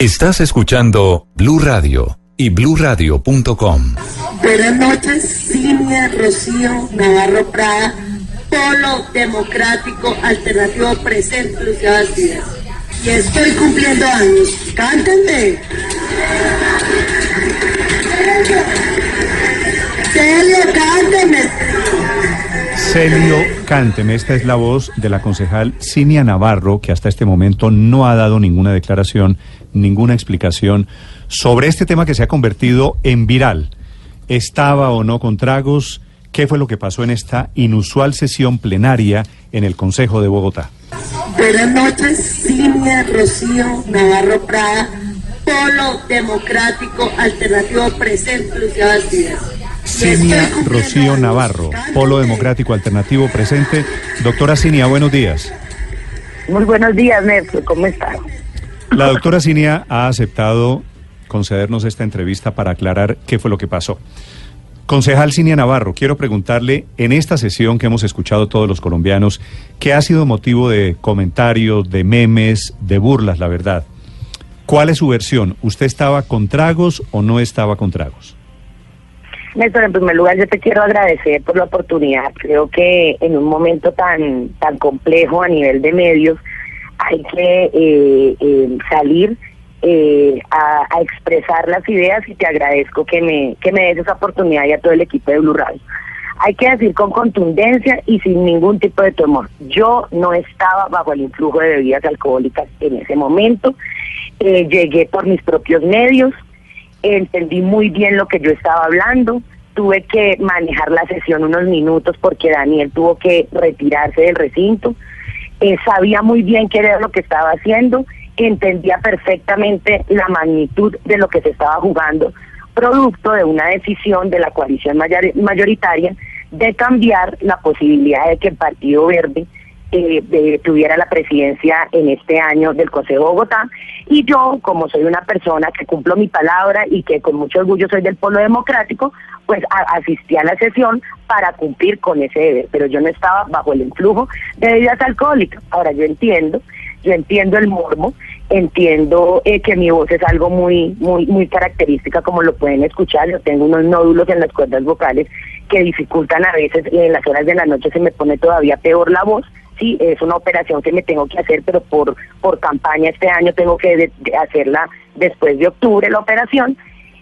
Estás escuchando Blue Radio y bluradio.com. Buenas noches, Cinia Rocío Navarro Prada, Polo Democrático Alternativo Presente, Lucía Bastidas. Y estoy cumpliendo años. ¡Cántenme! Celio, cántenme. Celio Cánteme, esta es la voz de la concejal Cinia Navarro, que hasta este momento no ha dado ninguna declaración, ninguna explicación sobre este tema que se ha convertido en viral. ¿Estaba o no con tragos? ¿Qué fue lo que pasó en esta inusual sesión plenaria en el Consejo de Bogotá? Buenas noches, Cinia Rocío Navarro Prada, Polo Democrático Alternativo Presente, Lucía Bastidas. Cinia Rocío Navarro, Polo Democrático Alternativo presente. Doctora Cinia, buenos días. Muy buenos días, Néstor. ¿Cómo está? La doctora Cinia ha aceptado concedernos esta entrevista para aclarar qué fue lo que pasó. Concejal Cinia Navarro, quiero preguntarle, en esta sesión que hemos escuchado todos los colombianos, que ha sido motivo de comentarios, de memes, de burlas, la verdad. ¿Cuál es su versión? ¿Usted estaba con tragos o no estaba con tragos? Néstor, en primer lugar, yo te quiero agradecer por la oportunidad. Creo que en un momento tan, tan complejo a nivel de medios, hay que eh, eh, salir eh, a, expresar las ideas y te agradezco que me, que me des esa oportunidad y a todo el equipo de Blue Radio. Hay que decir con contundencia y sin ningún tipo de temor. Yo no estaba bajo el influjo de bebidas alcohólicas en ese momento. Eh, llegué por mis propios medios, entendí muy bien lo que yo estaba hablando, tuve que manejar la sesión unos minutos porque Daniel tuvo que retirarse del recinto, eh, sabía muy bien qué era lo que estaba haciendo, entendía perfectamente la magnitud de lo que se estaba jugando, producto de una decisión de la coalición mayor- mayoritaria de cambiar la posibilidad de que el Partido Verde eh, tuviera la presidencia en este año del Consejo de Bogotá. Y yo, como soy una persona que cumplo mi palabra y que con mucho orgullo soy del Polo Democrático, pues a- asistí a la sesión para cumplir con ese deber. Pero yo no estaba bajo el influjo de bebidas alcohólicas. Ahora yo entiendo, yo entiendo el morbo, entiendo eh, que mi voz es algo muy, muy, muy característica, como lo pueden escuchar. Yo tengo unos nódulos en las cuerdas vocales que dificultan a veces, en las horas de la noche se me pone todavía peor la voz. Sí, es una operación que me tengo que hacer, pero por, por campaña este año tengo que de- de hacerla después de octubre la operación.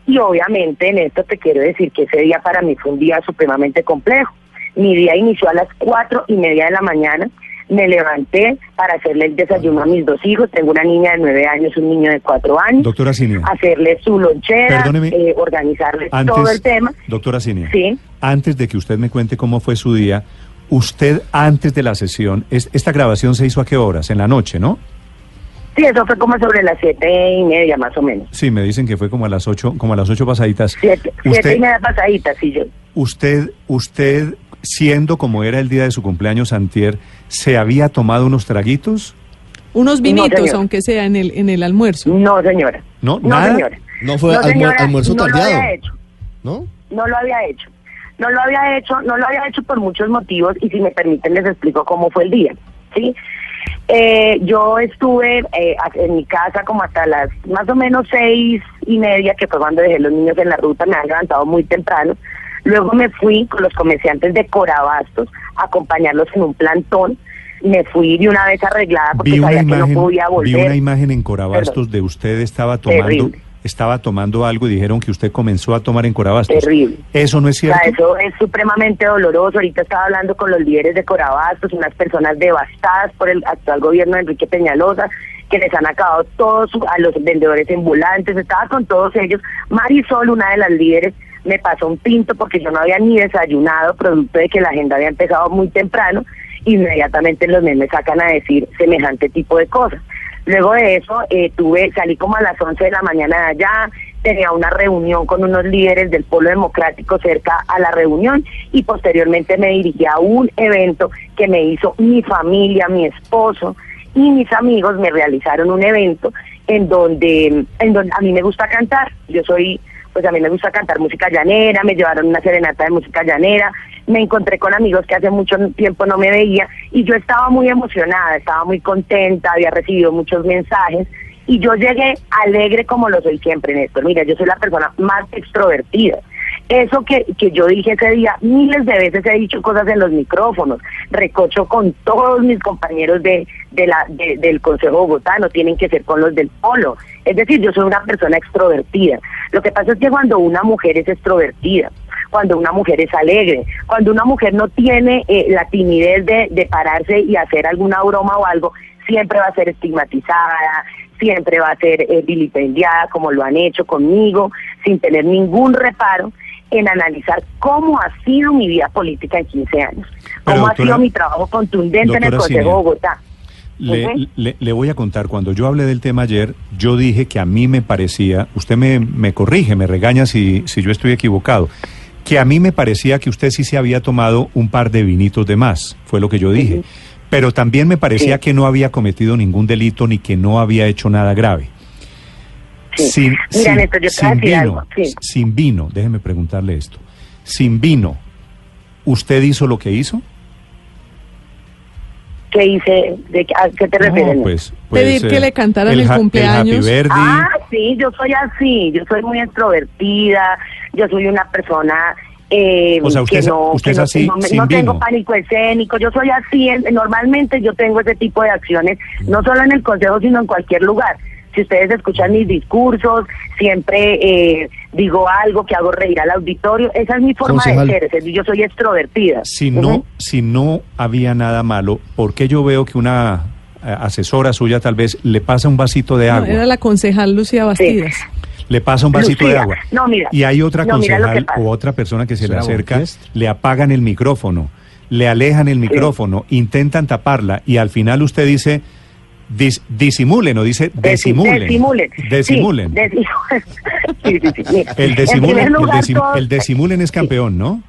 Y obviamente en esto te quiero decir que ese día para mí fue un día supremamente complejo. Mi día inició a las cuatro y media de la mañana. Me levanté para hacerle el desayuno a mis dos hijos. Tengo una niña de nueve años, un niño de cuatro años. Doctora Cinia. Hacerle su lonchera, eh, organizarle todo el tema. Doctora Cinia, Sí. antes de que usted me cuente cómo fue su día, usted antes de la sesión, es- esta grabación se hizo a qué horas? En la noche, ¿no? Sí, eso fue como sobre las siete y media más o menos. Sí, me dicen que fue como a las ocho, como a las ocho pasaditas. Siete, y media pasaditas, sí, yo. usted, usted, siendo como era el día de su cumpleaños antier, ¿se había tomado unos traguitos? Unos vinitos, aunque sea en el, en el almuerzo. No, señora. No, No, nada. señora. No fue No, señora, almuerzo no lo había hecho. ¿no? No lo había hecho. No lo había hecho, no lo había hecho por muchos motivos y si me permiten les explico cómo fue el día, ¿sí? Eh, yo estuve eh, en mi casa como hasta las más o menos seis y media, que fue cuando dejé los niños en la ruta, me han levantado muy temprano. Luego me fui con los comerciantes de Corabastos a acompañarlos en un plantón. Me fui de una vez arreglada porque Vi una sabía que imagen, no podía volver. vi una imagen en Corabastos Perdón. de usted estaba tomando, Terrible. Estaba tomando algo y dijeron que usted comenzó a tomar en Corabastos. Terrible. ¿Eso no es O sea, cierto? eso es supremamente doloroso. Ahorita estaba hablando con los líderes de Corabastos, unas personas devastadas por el actual gobierno de Enrique Peñalosa, que les han acabado todos a los vendedores ambulantes. Estaba con todos ellos. Marisol, una de las líderes, me pasó un tinto porque yo no había ni desayunado, producto de que la agenda había empezado muy temprano, inmediatamente los memes sacan a decir semejante tipo de cosas. Luego de eso, eh, tuve, salí como a las 11 de la mañana de allá, tenía una reunión con unos líderes del Polo Democrático cerca a la reunión y posteriormente me dirigí a un evento que me hizo mi familia, mi esposo y mis amigos me realizaron un evento en donde, en donde a mí me gusta cantar. Yo soy, pues a mí me gusta cantar música llanera, me llevaron una serenata de música llanera, me encontré con amigos que hace mucho tiempo no me veía y yo estaba muy emocionada, estaba muy contenta, había recibido muchos mensajes y yo llegué alegre como lo soy siempre, Néstor. Mira, yo soy la persona más extrovertida. Eso que, que yo dije ese día, miles de veces he dicho cosas en los micrófonos, recocho con todos mis compañeros de, de la, de- del Consejo Bogotá, no tienen que ser con los del Polo. Es decir, yo soy una persona extrovertida. Lo que pasa es que cuando una mujer es extrovertida, cuando una mujer es alegre, cuando una mujer no tiene eh, la timidez de, de pararse y hacer alguna broma o algo, siempre va a ser estigmatizada, siempre va a ser eh, vilipendiada como lo han hecho conmigo, sin tener ningún reparo en analizar cómo ha sido mi vida política en 15 años, cómo ha sido mi trabajo contundente en el Consejo Cinia, Bogotá. Le, Ujú. le- le voy a contar, cuando yo hablé del tema ayer, yo dije que a mí me parecía, usted me, me corrige, me regaña si, si yo estoy equivocado, que a mí me parecía que usted sí se había tomado un par de vinitos de más, fue lo que yo dije. Pero también me parecía Sí. que no había cometido ningún delito ni que no había hecho nada grave. Sí. Sin, Mira, sin- Néstor, yo sin decir vino, algo, sí. sin vino, déjeme preguntarle esto. Sin vino, ¿usted hizo lo que hizo? ¿Qué hice? ¿De qué, ¿A qué te refieres? No, pues, pues, Pedir que le cantaran el cumpleaños. Happy. Ah, sí, yo soy así, yo soy muy extrovertida, yo soy una persona eh, O sea, usted que es- no, usted que es no- así, no, me- sin no tengo pánico escénico, yo soy así, en- normalmente yo tengo ese tipo de acciones, no solo en el consejo, sino en cualquier lugar. Si ustedes escuchan mis discursos, siempre eh, digo algo que hago reír al auditorio, esa es mi forma Concejal. de ser, yo soy extrovertida. Si no, Ujú. si no había nada malo, ¿por qué yo veo que una eh, asesora suya tal vez le pasa un vasito de No, agua? era la concejal Lucía Bastidas. Le pasa un vasito de Lucía, agua. no, mira, y hay otra no, concejal o otra persona que se le ¿Será acerca, le apagan el micrófono, le alejan el micrófono, intentan taparla y al final usted dice dis- disimulen o dice Desi- desimulen. Desimulen. Desimulen. Sí, sí, sí. El En desimulen, primer el, lugar, desim- todos- el desimulen es campeón, ¿no?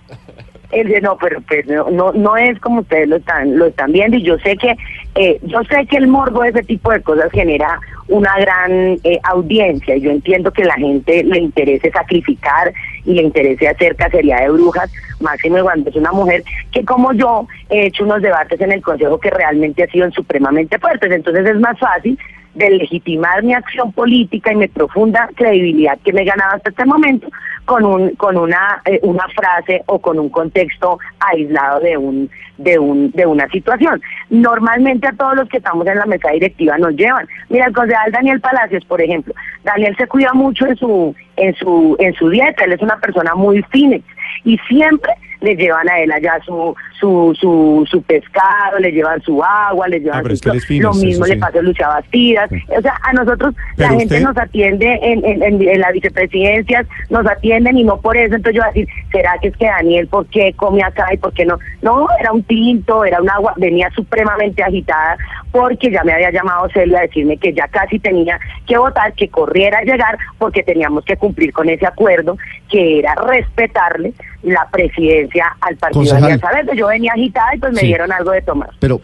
El de- no, pero, pero no, no es como ustedes lo están, lo están viendo y yo sé que eh, yo sé que el morbo de ese tipo de cosas genera una gran eh, audiencia. Y yo entiendo que la gente le interese sacrificar y le interese hacer cacería de brujas, máximo cuando es una mujer que como yo he hecho unos debates en el Consejo que realmente han sido supremamente fuertes, entonces es más fácil de legitimar mi acción política y mi profunda credibilidad que me he ganado hasta este momento con un con una eh, una frase o con un contexto aislado de un de un de una situación. Normalmente a todos los que estamos en la mesa directiva nos llevan. Mira, el concejal Daniel Palacios, por ejemplo. Daniel se cuida mucho en su en su en su dieta, él es una persona muy fina y siempre le llevan a él allá su su su, su pescado, le llevan su agua, le llevan Ah, su es que lo mismo sí. le pasa a Lucha Bastidas. O sea, a nosotros la gente usted- nos atiende en, en, en, en las vicepresidencias, nos atienden y no por eso. Entonces yo voy a decir, ¿será que es que Daniel por qué come acá y por qué no? No, era un tinto, era un agua, venía supremamente agitada porque ya me había llamado Celia a decirme que ya casi tenía que votar, que corriera a llegar porque teníamos que cumplir con ese acuerdo que era respetarle la presidencia al partido de Concejal. Alianza Verde. Yo venía agitada y pues me Sí. dieron algo de tomar. Pero,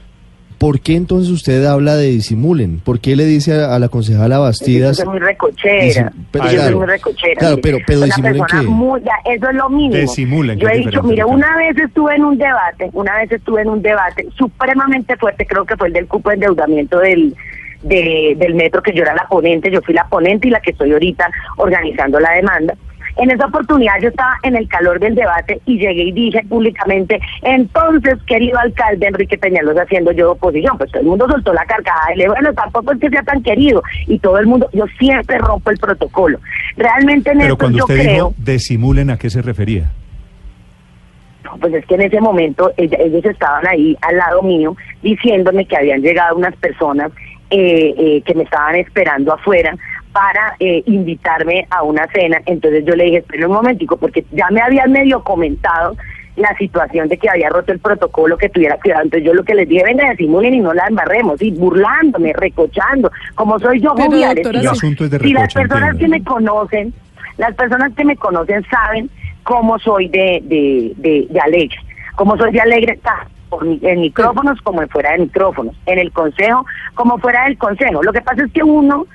¿por qué entonces usted habla de disimulen? ¿Por qué le dice a, a la concejala Yo Bastidas? soy muy recochera. Disim- pero yo soy muy recochera. claro, pero- pero Una disimulen persona qué? muy- ya, eso es lo mínimo. Disimulen, Yo he dicho, mire, claro. una vez estuve en un debate, una vez estuve en un debate supremamente fuerte, creo que fue el del cupo de endeudamiento del, de- del metro, que yo era la ponente, yo fui la ponente y la que estoy ahorita organizando la demanda. En esa oportunidad yo estaba en el calor del debate y llegué y dije públicamente, entonces, querido alcalde Enrique Peñalosa, haciendo yo oposición, pues todo el mundo soltó la carcajada y le bueno, tampoco es que sea tan querido. Y todo el mundo, yo siempre rompo el protocolo. Realmente en Pero esto cuando yo usted creo... dijo desimulen, ¿a qué se refería? Pues es que en ese momento ellos estaban ahí al lado mío diciéndome que habían llegado unas personas eh, eh, que me estaban esperando afuera para eh, invitarme a una cena. Entonces yo le dije, espera un momentico, porque ya me habían medio comentado la situación de que había roto el protocolo, que tuviera cuidado. Entonces yo lo que les dije, venga, disimulen y no la embarremos, y burlándome, recochando, como soy yo, Pero, jovial, doctora, si yo- El asunto es de si las personas entiendo. que me conocen, las personas que me conocen saben cómo soy de, de, de, de alegre, cómo soy de alegre mi- en micrófonos como fuera de micrófonos, en el consejo como fuera del consejo. Lo que pasa es que uno,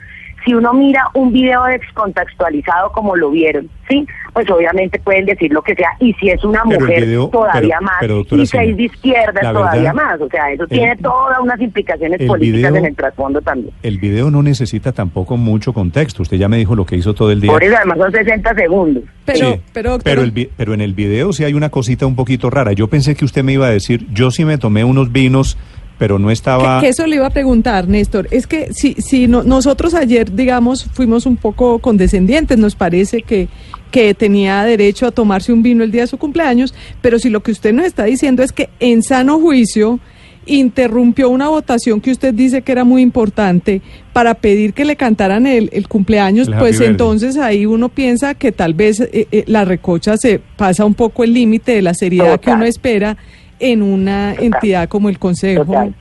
si uno mira un video descontextualizado como lo vieron, sí, pues obviamente pueden decir lo que sea, y si es una Pero mujer video- todavía pero- más, pero, doctora y seis Sonia, de izquierda todavía verdad, más, o sea, eso el- tiene todas unas implicaciones políticas video- en el trasfondo también. El video no necesita tampoco mucho contexto. Usted ya me dijo lo que hizo todo el día. Por eso además son 60 segundos. Pero, Sí, pero, pero, el vi- pero en el video sí hay una cosita un poquito rara. Yo pensé que usted me iba a decir, yo sí me tomé unos vinos, pero no estaba... que, que eso le iba a preguntar, Néstor. Es que si, si no- nosotros ayer, digamos, fuimos un poco condescendientes, nos parece que, que tenía derecho a tomarse un vino el día de su cumpleaños, pero si lo que usted nos está diciendo es que en sano juicio interrumpió una votación que usted dice que era muy importante para pedir que le cantaran el, el cumpleaños, El pues entonces ahí uno piensa que tal vez eh, eh, la recocha se pasa un poco el límite de la seriedad que uno espera en una entidad como el Consejo. Total.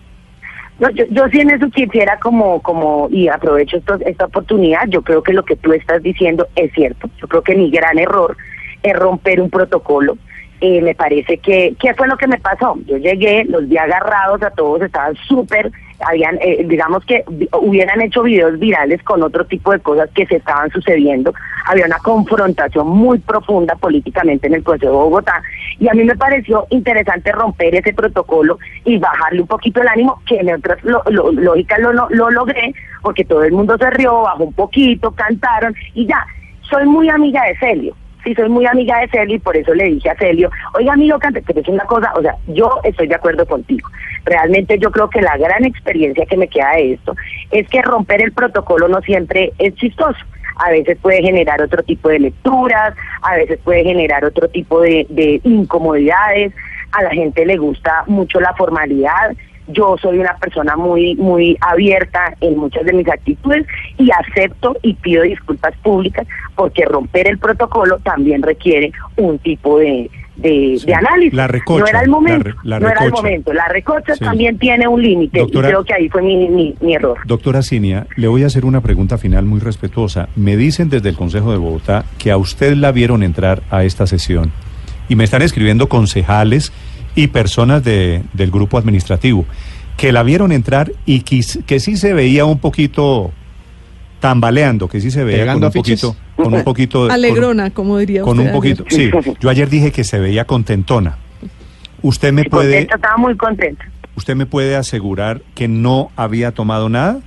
No, yo, yo sí en eso quisiera como, como, y aprovecho esto- esta oportunidad, yo creo que lo que tú estás diciendo es cierto. Yo creo que mi gran error es romper un protocolo. Eh, me parece que, ¿qué fue lo que me pasó? Yo llegué, los vi agarrados a todos, estaban súper, habían, eh, digamos que hubieran hecho videos virales con otro tipo de cosas que se estaban sucediendo. Había una confrontación muy profunda políticamente en el Consejo de Bogotá y a mí me pareció interesante romper ese protocolo y bajarle un poquito el ánimo, que en otras lo, lógicas lo, lo logré, porque todo el mundo se rió, bajó un poquito, cantaron y ya. Soy muy amiga de Celio. Sí, soy muy amiga de Celio y por eso le dije a Celio, oiga amigo, cante, pero es una cosa, o sea, yo estoy de acuerdo contigo. Realmente yo creo que la gran experiencia que me queda de esto es que romper el protocolo no siempre es chistoso. A veces puede generar otro tipo de lecturas, a veces puede generar otro tipo de, de incomodidades. A la gente le gusta mucho la formalidad. Yo soy una persona muy muy abierta en muchas de mis actitudes y acepto y pido disculpas públicas porque romper el protocolo también requiere un tipo de, de, Sí. de análisis. La recocha, no era el momento. la la no era el momento. La recocha Sí. también tiene un límite y creo que ahí fue mi, mi, mi error. Doctora Cinia, le voy a hacer una pregunta final muy respetuosa. Me dicen desde el Consejo de Bogotá que a usted la vieron entrar a esta sesión y me están escribiendo concejales y personas de- del grupo administrativo que la vieron entrar y quis- que sí se veía un poquito tambaleando, que sí se veía con ¿Pegando un poquito, con un poquito, de- Alegrona, como diría con, usted un ayer. poquito. Sí, yo ayer dije que se veía contentona. Usted me Sí, puede, contenta, estaba muy contenta. usted me puede asegurar que no había tomado nada.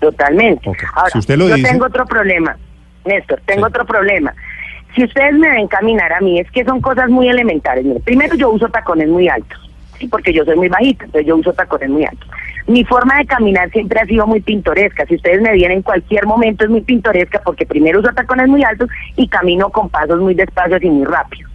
Totalmente. Ahora, Si usted lo yo dice- tengo otro problema, Néstor, tengo Sí. otro problema. Si ustedes me ven caminar a mí, es que son cosas muy elementales. Mire, primero, yo uso tacones muy altos, ¿sí? porque yo soy muy bajita, entonces yo uso tacones muy altos. Mi forma de caminar siempre ha sido muy pintoresca. Si ustedes me ven en cualquier momento es muy pintoresca porque primero uso tacones muy altos y camino con pasos muy despacios y muy rápidos.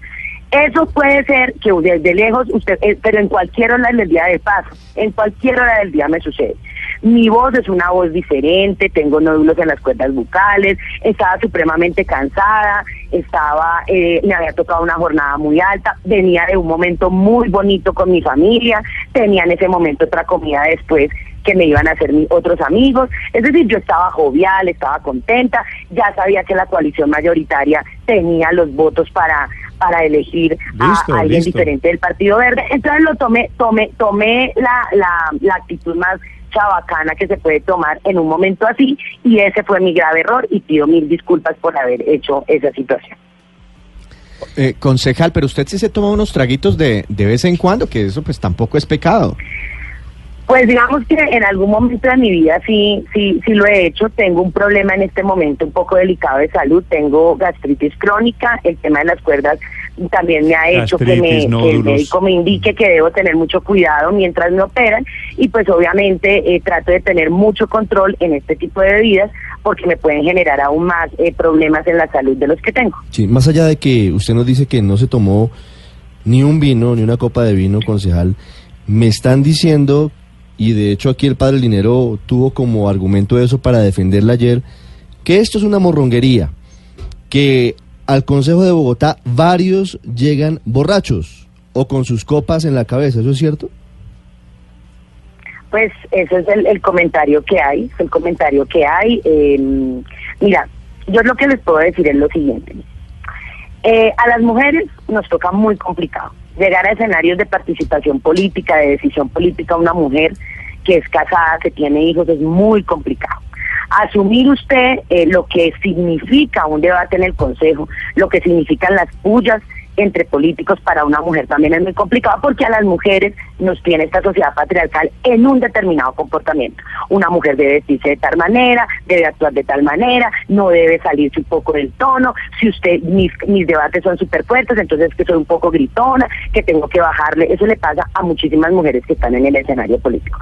Eso puede ser que desde lejos usted, eh, pero en cualquier hora del día de paso, en cualquier hora del día me sucede. Mi voz es una voz diferente, tengo nódulos en las cuerdas bucales, estaba supremamente cansada, estaba, eh, me había tocado una jornada muy alta, venía de un momento muy bonito con mi familia, tenía en ese momento otra comida después que me iban a hacer mis otros amigos. Es decir, yo estaba jovial, estaba contenta, ya sabía que la coalición mayoritaria tenía los votos para para elegir Listo, a alguien listo. diferente del Partido Verde. Entonces lo tomé, tomé, tomé la, la, la actitud más chabacana que se puede tomar en un momento así y ese fue mi grave error y pido mil disculpas por haber hecho esa situación. Eh, concejal, pero usted sí se toma unos traguitos de, de vez en cuando, que eso pues tampoco es pecado. Pues digamos que en algún momento de mi vida sí, sí, sí lo he hecho. Tengo un problema en este momento un poco delicado de salud. Tengo gastritis crónica. El tema de las cuerdas también me ha hecho que, me, que el médico me indique que debo tener mucho cuidado mientras me operan. Y pues obviamente eh, trato de tener mucho control en este tipo de bebidas porque me pueden generar aún más eh, problemas en la salud de los que tengo. Sí, más allá de que usted nos dice que no se tomó ni un vino, ni una copa de vino, concejal, me están diciendo, y de hecho aquí el padre Linero tuvo como argumento eso para defenderla ayer, que esto es una morronguería, que al Consejo de Bogotá varios llegan borrachos o con sus copas en la cabeza, ¿eso es cierto? Pues eso es el, el comentario que hay, es el comentario que hay. eh, mira, yo lo que les puedo decir es lo siguiente. Eh, a las mujeres nos toca muy complicado llegar a escenarios de participación política, de decisión política, una mujer que es casada, que tiene hijos, es muy complicado. Asumir usted eh, lo que significa un debate en el Consejo, lo que significan las pullas entre políticos para una mujer también es muy complicado porque a las mujeres nos tiene esta sociedad patriarcal en un determinado comportamiento. Una mujer debe vestirse de tal manera, debe actuar de tal manera, no debe salirse un poco del tono. Si usted, mis, mis debates son súper fuertes, entonces que soy un poco gritona, que tengo que bajarle. Eso le pasa a muchísimas mujeres que están en el escenario político.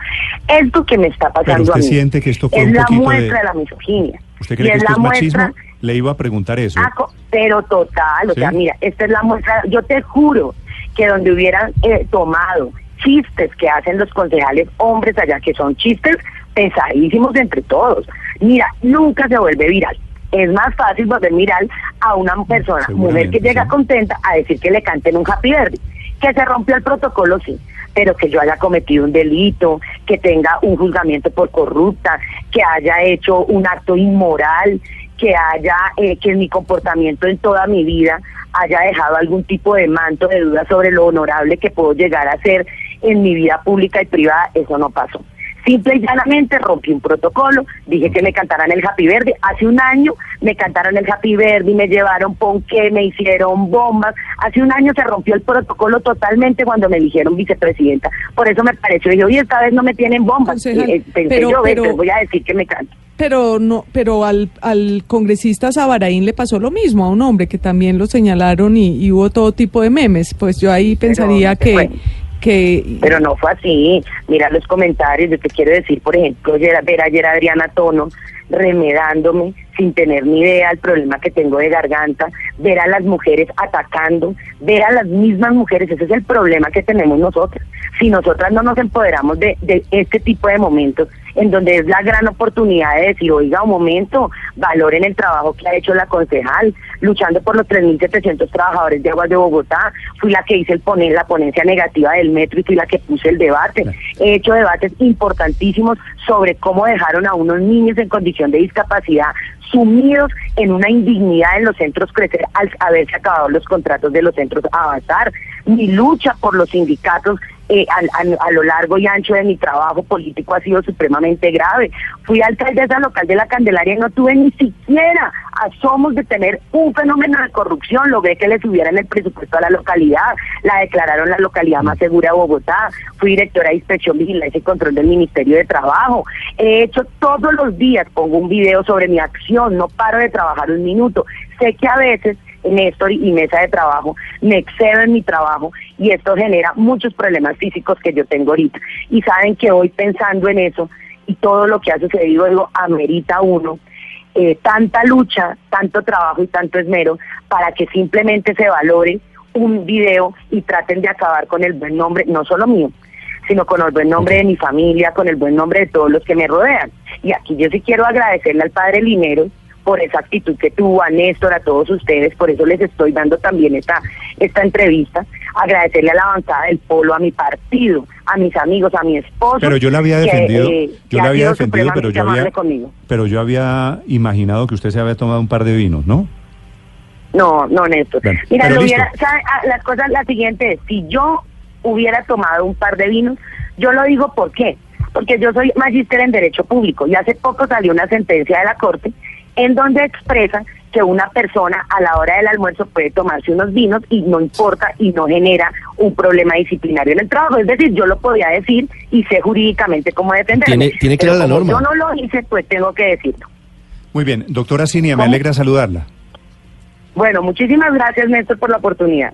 Esto que me está Pero pasando a mí siente que esto fue es un la muestra de... de... la misoginia. ¿Usted Y que es esto la es machismo? muestra- Le iba a preguntar eso. Ah, pero total, o ¿Sí? sea, mira, esta es la muestra, yo te juro que donde hubieran eh, tomado chistes que hacen los concejales hombres allá, que son chistes pesadísimos entre todos, mira, nunca se vuelve viral. Es más fácil volver viral a una persona, mujer que llega sí. contenta a decir que le canten un happy birthday. Que se rompió el protocolo, sí, pero que yo haya cometido un delito, que tenga un juzgamiento por corrupta, que haya hecho un acto inmoral, que haya, eh, que mi comportamiento en toda mi vida haya dejado algún tipo de manto de duda sobre lo honorable que puedo llegar a ser en mi vida pública y privada, eso no pasó. Simple y llanamente rompí un protocolo, dije que me cantaran el Happy Verde. Hace un año me cantaron el Happy Verde y me llevaron ponqué, me hicieron bombas. Hace un año se rompió el protocolo totalmente cuando me eligieron vicepresidenta. Por eso me pareció, dije, oye, esta vez no me tienen bombas. Y, eh, pensé pero- yo, pero- pues voy a decir que me cantan. Pero no, pero al, al congresista Sabaraín le pasó lo mismo a un hombre que también lo señalaron y, y hubo todo tipo de memes. Pues yo ahí pensaría que, puede. Que Pero no fue así. Mira los comentarios. Yo te quiero decir, por ejemplo, ver ayer Adriana Tono remedándome sin tener ni idea del problema que tengo de garganta, ver a las mujeres atacando, ver a las mismas mujeres. Ese es el problema que tenemos nosotras. Si nosotras no nos empoderamos de, de este tipo de momentos, en donde es la gran oportunidad de decir, oiga, un momento, valoren el trabajo que ha hecho la concejal, luchando por los 3.700 trabajadores de aguas de Bogotá. Fui la que hice el poner, la ponencia negativa del metro y fui la que puse el debate. He hecho debates importantísimos sobre cómo dejaron a unos niños en condición de discapacidad sumidos en una indignidad en los centros crecer al haberse acabado los contratos de los centros avanzar. Mi lucha por los sindicatos eh, a, lo largo y ancho de mi trabajo político ha sido supremamente grave. Fui alcaldesa local de la Candelaria y no tuve ni siquiera asomos de tener un fenómeno de corrupción. Logré que le subieran el presupuesto a la localidad, la declararon la localidad más segura de Bogotá. Fui directora de Inspección, Vigilancia y Control del Ministerio de Trabajo. He hecho todos los días, pongo un video sobre mi acción, no paro de trabajar un minuto. Sé que a veces Néstor y mesa de trabajo, me excedo en mi trabajo y esto genera muchos problemas físicos que yo tengo ahorita. Y saben que hoy pensando en eso y todo lo que ha sucedido, digo, amerita uno eh, tanta lucha, tanto trabajo y tanto esmero para que simplemente se valore un video y traten de acabar con el buen nombre, no solo mío, sino con el buen nombre de mi familia, con el buen nombre de todos los que me rodean. Y aquí yo sí quiero agradecerle al padre Linero por esa actitud que tuvo, a Néstor, a todos ustedes, por eso les estoy dando también esta, esta entrevista, agradecerle a la avanzada del polo, a mi partido, a mis amigos, a mi esposo. Pero yo la había que, defendido, eh, yo que la ha había defendido, pero yo había, conmigo. pero yo había imaginado que usted se había tomado un par de vinos, ¿no? No, no, Néstor. Bueno, Mira, lo hubiera, ¿sabe? Ah, las cosas, la siguiente es, si yo hubiera tomado un par de vinos, yo lo digo ¿por qué? Porque yo soy magíster en Derecho Público y hace poco salió una sentencia de la Corte en donde expresa que una persona a la hora del almuerzo puede tomarse unos vinos y no importa y no genera un problema disciplinario en el trabajo. Es decir, yo lo podía decir y sé jurídicamente cómo defenderme. Tiene- tiene que Pero ir a la norma. Yo no lo hice, pues tengo que decirlo. Muy bien, doctora Cinia, me alegra saludarla. Bueno, muchísimas gracias, Néstor, por la oportunidad.